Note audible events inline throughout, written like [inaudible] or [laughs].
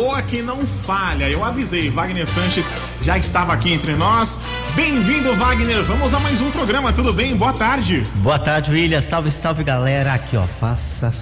boa que não falha. Eu avisei, Wagner Sanches já estava aqui entre nós. Bem-vindo, Wagner. Vamos a mais um programa, tudo bem? Boa tarde. Boa tarde, William. Salve, salve, galera. Aqui, ó, faça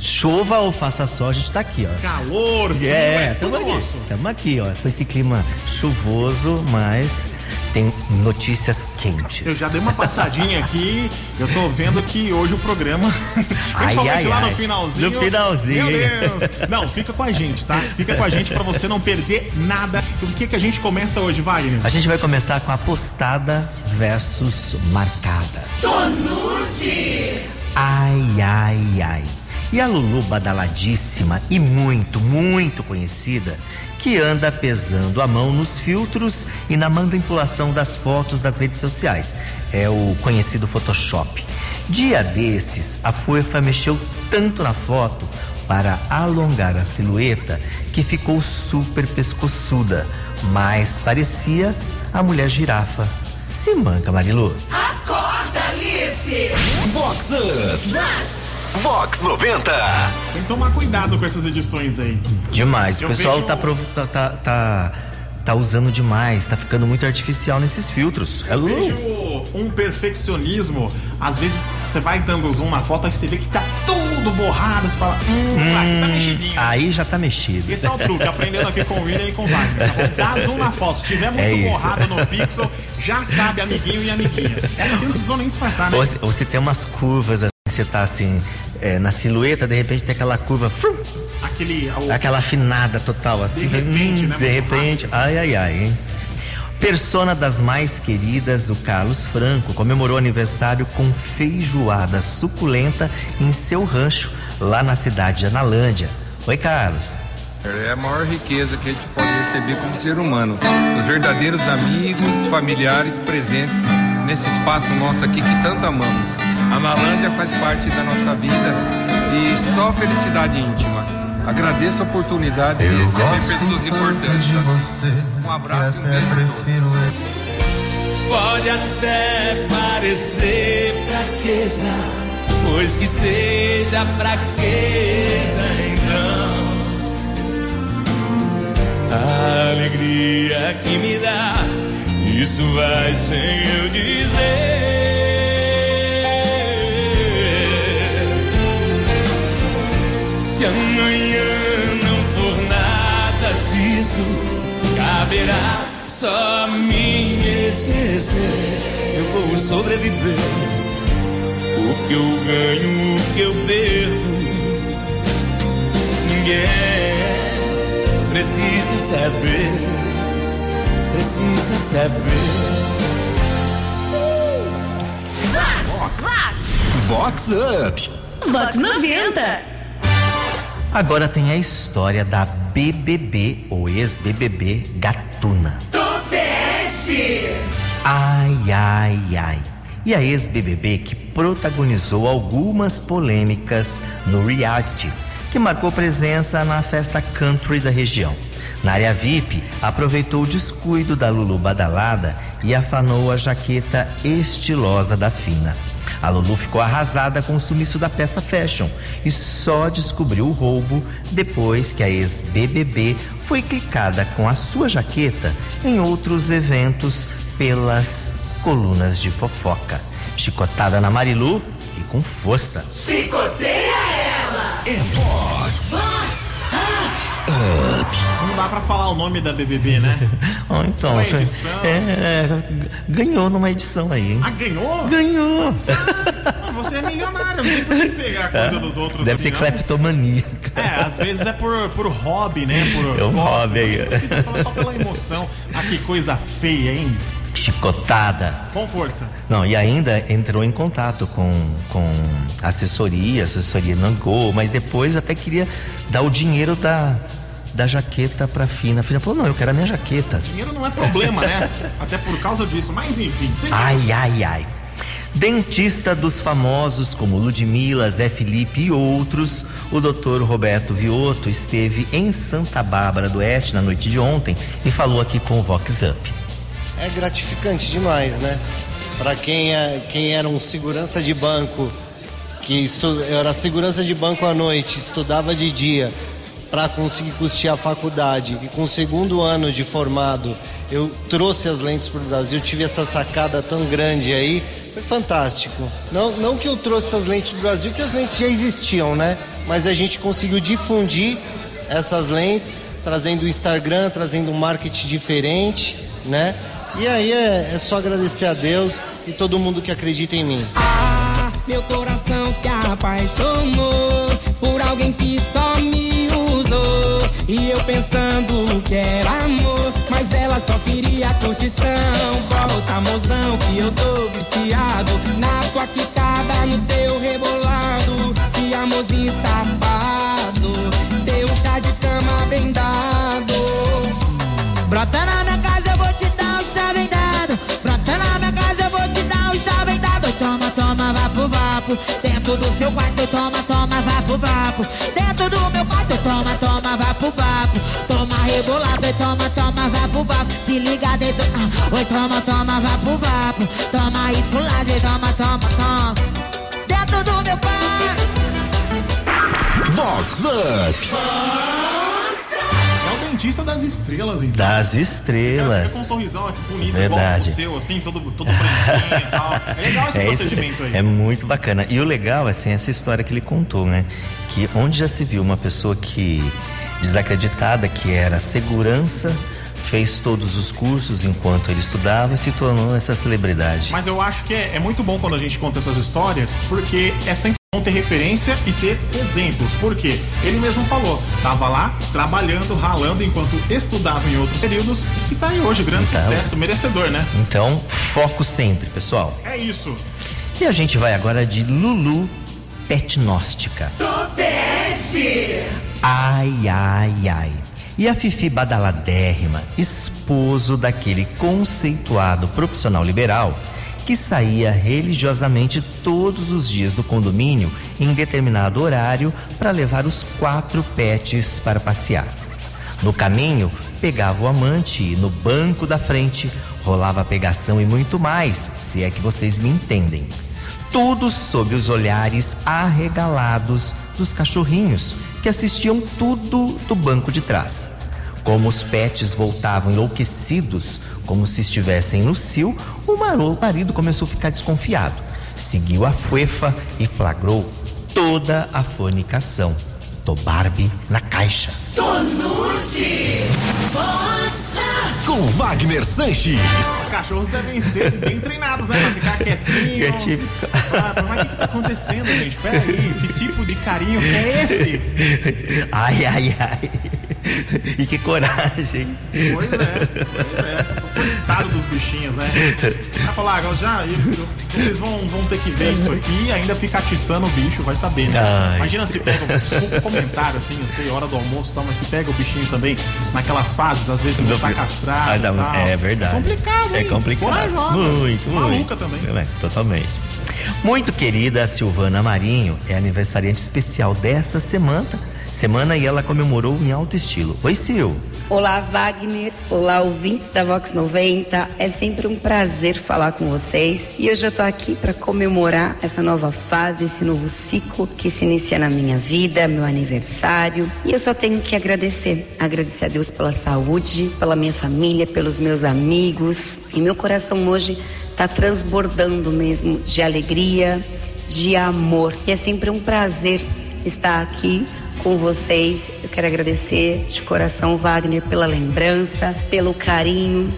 chova ou faça sol, a gente tá aqui, ó. Calor, frio, é, é tamo tudo aqui, tamo aqui, ó, com esse clima chuvoso, mas tem notícias quentes. Eu já dei uma passadinha aqui, eu tô vendo que hoje o programa, [laughs] principalmente ai, lá ai. no finalzinho. No finalzinho, Meu? Deus. Não, fica com a gente, tá? Fica com a gente pra você não perder nada. O que que a gente começa hoje, Wagner? A gente vai começar com a postada versus marcada. Tonute! Ai, ai, ai. E a Lulu badaladíssima e muito, muito conhecida, que anda pesando a mão nos filtros e na manipulação das fotos das redes sociais. É o conhecido Photoshop. Dia desses, a Fuefa mexeu tanto na foto para alongar a silhueta que ficou super pescoçuda, mas parecia a mulher girafa. Se manca, Marilu. Acorda, Alice! Vox Up. Vox 90. Tem que tomar cuidado com essas edições aí. Demais. O Eu pessoal vejo- tá, pro- tá, tá, tá, tá usando demais, tá ficando muito artificial nesses filtros. Eu Hello? vejo um perfeccionismo. Às vezes você vai dando zoom na foto e você vê que tá tudo borrado. Você fala, hum, aqui tá mexidinho. Aí já tá mexido. Esse é o truque, aprendendo aqui com o William e com o Wagner. tá? Dá zoom na foto. Se tiver muito É borrado no pixel, já sabe, amiguinho e amiguinha. Essa aqui não precisou nem disfarçar, né? Ou você tem umas curvas, assim, você tá assim, é, na silhueta, de repente tem aquela curva, frum, Aquele. o- aquela afinada total, assim. De repente, hum, né, De repente, ai, ai, ai, hein? Persona das mais queridas, o Carlos Franco, comemorou aniversário com feijoada suculenta em seu rancho, lá na cidade de Analândia. Oi, Carlos. É a maior riqueza que a gente pode receber como ser humano. Os verdadeiros amigos, familiares presentes nesse espaço nosso aqui que tanto amamos. A Nalândia faz parte da nossa vida e só felicidade íntima. Agradeço a oportunidade de receber pessoas importantes assim. Um abraço e um beijo a todos. Pode até parecer fraqueza, pois que seja fraqueza então. A alegria que me dá, isso vai sem eu dizer. Disso, caberá só a mim esquecer. Eu vou sobreviver. O que eu ganho, o que eu perco. Ninguém precisa saber. Precisa saber. Vox Up. Vox 90. Agora tem a história da BBB ou ex-BBB Gatuna. Topeste! Ai, ai, ai. E a ex-BBB que protagonizou algumas polêmicas no reality, que marcou presença na festa country da região. Na área VIP, aproveitou o descuido da Lulu Badalada e afanou a jaqueta estilosa da Fina. A Lulu ficou arrasada com o sumiço da peça fashion e só descobriu o roubo depois que a ex-BBB foi clicada com a sua jaqueta em outros eventos pelas colunas de fofoca. Chicotada na Marilu e com força. Chicoteia ela! É Vox. Não dá pra falar o nome da BBB, né? [laughs] Ó, então, Uma você- edição. é, é, ganhou numa edição aí, hein? Ah, ganhou? Ganhou! Ah, Você é milionário, não tem por que pegar a coisa dos outros. Deve assim, ser não. cleptomaníaca. É, às vezes é por, por hobby, né? Por É um gosto, hobby aí. Não precisa falar só pela emoção. Ah, que coisa feia, hein? Chicotada. Com força. Não, e ainda entrou em contato com, com assessoria, assessoria não gol, mas depois até queria dar o dinheiro da, da jaqueta pra Fina. A Fina falou: não, eu quero a minha jaqueta. Dinheiro não é problema, né? [laughs] Até por causa disso. Mas enfim, sem Ai, ai, ai. Dentista dos famosos como Ludmilla, Zé Felipe e outros, o Dr. Roberto Viotto esteve em Santa Bárbara do Oeste na noite de ontem e falou aqui com o Vox Up. É gratificante demais, né? Para quem, é, quem era um segurança de banco, que estu, era segurança de banco à noite, estudava de dia para conseguir custear a faculdade e com o segundo ano de formado eu trouxe as lentes para o Brasil, tive essa sacada tão grande aí, foi fantástico. Não, não que eu trouxe essas lentes para Brasil, que as lentes já existiam, né? Mas a gente conseguiu difundir essas lentes, trazendo o Instagram, trazendo um marketing diferente, né? E aí é, é só agradecer a Deus e todo mundo que acredita em mim. Ah, meu coração se apaixonou por alguém que só me. E eu pensando que era amor, mas ela só queria curtição. Volta, mozão, que eu tô viciado na tua quicada, no teu rebolado. Que amorzinho safado, teu chá de cama bem dado. Brota na minha casa, eu vou te dar o chá bem dado. Brota na minha casa, eu vou te dar o chá bem dado. Toma, toma, vapo, vapo. Dentro do seu quarto, toma, toma, vapo, vapo. Toma rebolado, e toma, toma, vapo, vapo. Se liga dentro. Ah, oi, toma, toma, vapo, vapo. Toma esculagem, toma, toma, toma. Dentro do meu quarto. Vox Up. É o dentista das estrelas, então. Das Fica estrelas. com um sorrisão aqui bonito, Verdade. igual o seu, assim, todo, todo branquinho e tal. É legal esse [laughs] É, esse- procedimento aí. é muito bacana. E o legal, assim, essa história que ele contou, né? Que onde já se viu uma pessoa que desacreditada, que era segurança, fez todos os cursos enquanto ele estudava e se tornou essa celebridade. Mas eu acho que é, é muito bom quando a gente conta essas histórias, porque é sempre bom ter referência e ter exemplos. Por quê? Ele mesmo falou, tava lá trabalhando, ralando enquanto estudava em outros períodos e tá aí hoje, grande Então. sucesso, merecedor, né? Então, foco sempre, pessoal. É isso. E a gente vai agora de Lulu Petnóstica. Topeste. Ai, ai, ai. E a Fifi Badaladérrima, esposo daquele conceituado profissional liberal que saía religiosamente todos os dias do condomínio em determinado horário para levar os quatro pets para passear. No caminho, pegava o amante e no banco da frente rolava pegação e muito mais, se é que vocês me entendem. Tudo sob os olhares arregalados dos cachorrinhos que assistiam tudo do banco de trás. Como os pets voltavam enlouquecidos, como se estivessem no cio, o marido começou a ficar desconfiado. Seguiu a fuefa e flagrou toda a fornicação. Tô Barbie na caixa. Tonute. Com Wagner Sanches. Os cachorros devem ser bem treinados, né? Pra ficar quietinho. Que tipo- Ah, mas o que, que tá acontecendo, gente? Peraí, que tipo de carinho que é esse? Ai, ai, ai. [laughs] E que coragem. Pois é, pois é. Sou coitado dos bichinhos, né? Vai falar, agora já. vocês vão, vão ter que ver isso aqui e ainda ficar atiçando o bicho, vai saber, né? Ai. Imagina se pega, desculpa o comentário, assim, eu sei, hora do almoço e tal, mas se pega o bichinho também naquelas fases, às vezes não tá castrado. Tal. é verdade. É complicado, É hein? complicado. Corajosa. Muito, muito. Maluca também. É, totalmente. Muito querida Silvana Marinho é aniversariante especial dessa semana, semana e ela comemorou em alto estilo. Oi, Sil. Olá, Wagner. Olá, ouvintes da Vox 90. É sempre um prazer falar com vocês. E hoje eu tô aqui para comemorar essa nova fase, esse novo ciclo que se inicia na minha vida, meu aniversário. E eu só tenho que agradecer. Agradecer a Deus pela saúde, pela minha família, pelos meus amigos. E meu coração hoje tá transbordando mesmo de alegria, de amor. E é sempre um prazer estar aqui com vocês. Eu quero agradecer de coração, Wagner, pela lembrança, pelo carinho,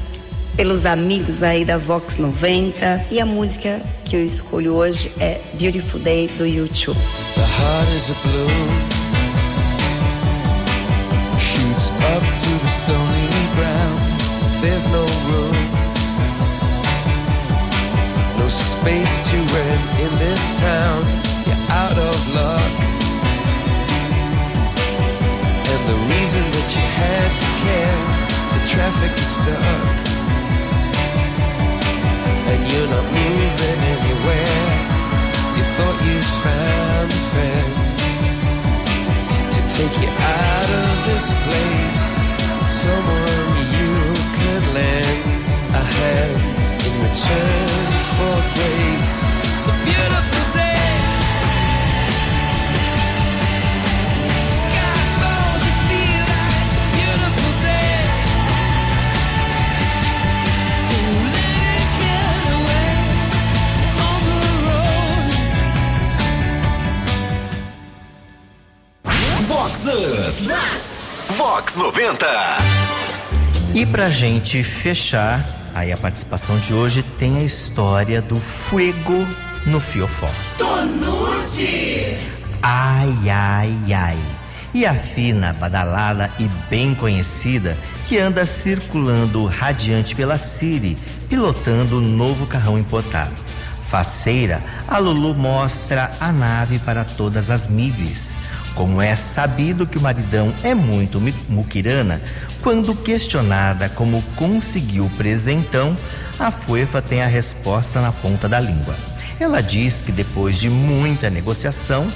pelos amigos aí da Vox 90. E a música que eu escolho hoje é Beautiful Day do YouTube. The heart is a blue Shoots up through the stony ground There's no room No space to rent in this town You're out of luck the reason that you had to care The traffic is stuck And you're not moving anywhere You thought you'd found a friend to take you out of this place. Someone you could lend a hand in return for grace. 90. E pra gente fechar, aí a participação de hoje tem a história do fuego no fiofó. Tonute. Ai, ai, ai. E a fina, badalada e bem conhecida que anda circulando radiante pela Siri, pilotando o novo carrão importado. Faceira, a Lulu mostra a nave para todas as mídias. Como é sabido que o maridão é muito muquirana, quando questionada como conseguiu o presentão, a Fuefa tem a resposta na ponta da língua. Ela diz que depois de muita negociação,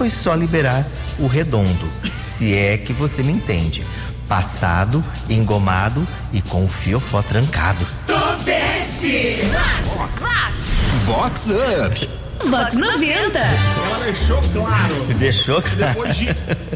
foi só liberar o redondo, se é que você me entende. Passado, engomado e com o fiofó trancado. Tobeste. Vox. Vox Up. Vox 90. Ela deixou claro. Deixou Depois de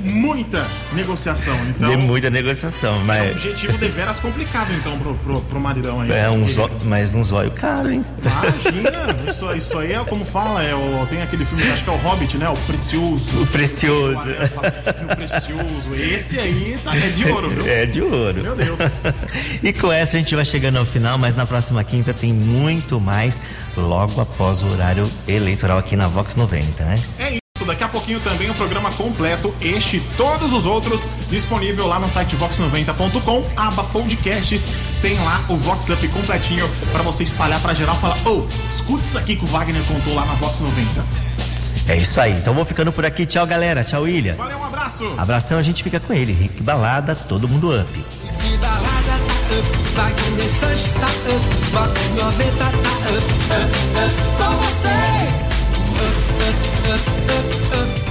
muita negociação, então. De muita negociação, É um mas objetivo deveras complicado, então, pro, pro, pro maridão aí. é um mas um zóio caro, hein? Imagina, isso, isso aí é como fala, é o, tem aquele filme, acho que é o Hobbit, né? O Precioso. O precioso. O Precioso. Esse aí tá, é de ouro, viu? É de ouro. Meu Deus. [laughs] E com essa a gente vai chegando ao final, mas na próxima quinta tem muito mais logo após o horário eleitoral aqui na Vox 90, né? É isso, daqui a pouquinho também o programa completo, este e todos os outros, disponível lá no site vox90.com, aba podcasts, tem lá o Vox Up completinho pra você espalhar pra geral, falar, ô, escuta isso aqui que o Wagner contou lá na Vox 90. É isso aí. Então vou ficando por aqui. Tchau, galera. Tchau, William. Valeu, um abraço. Abração, a gente fica com ele. Rick Balada, todo mundo up. Se balada tá up, Wagner Sanches tá up, Vox 90 tá up. up, up, up, up, up.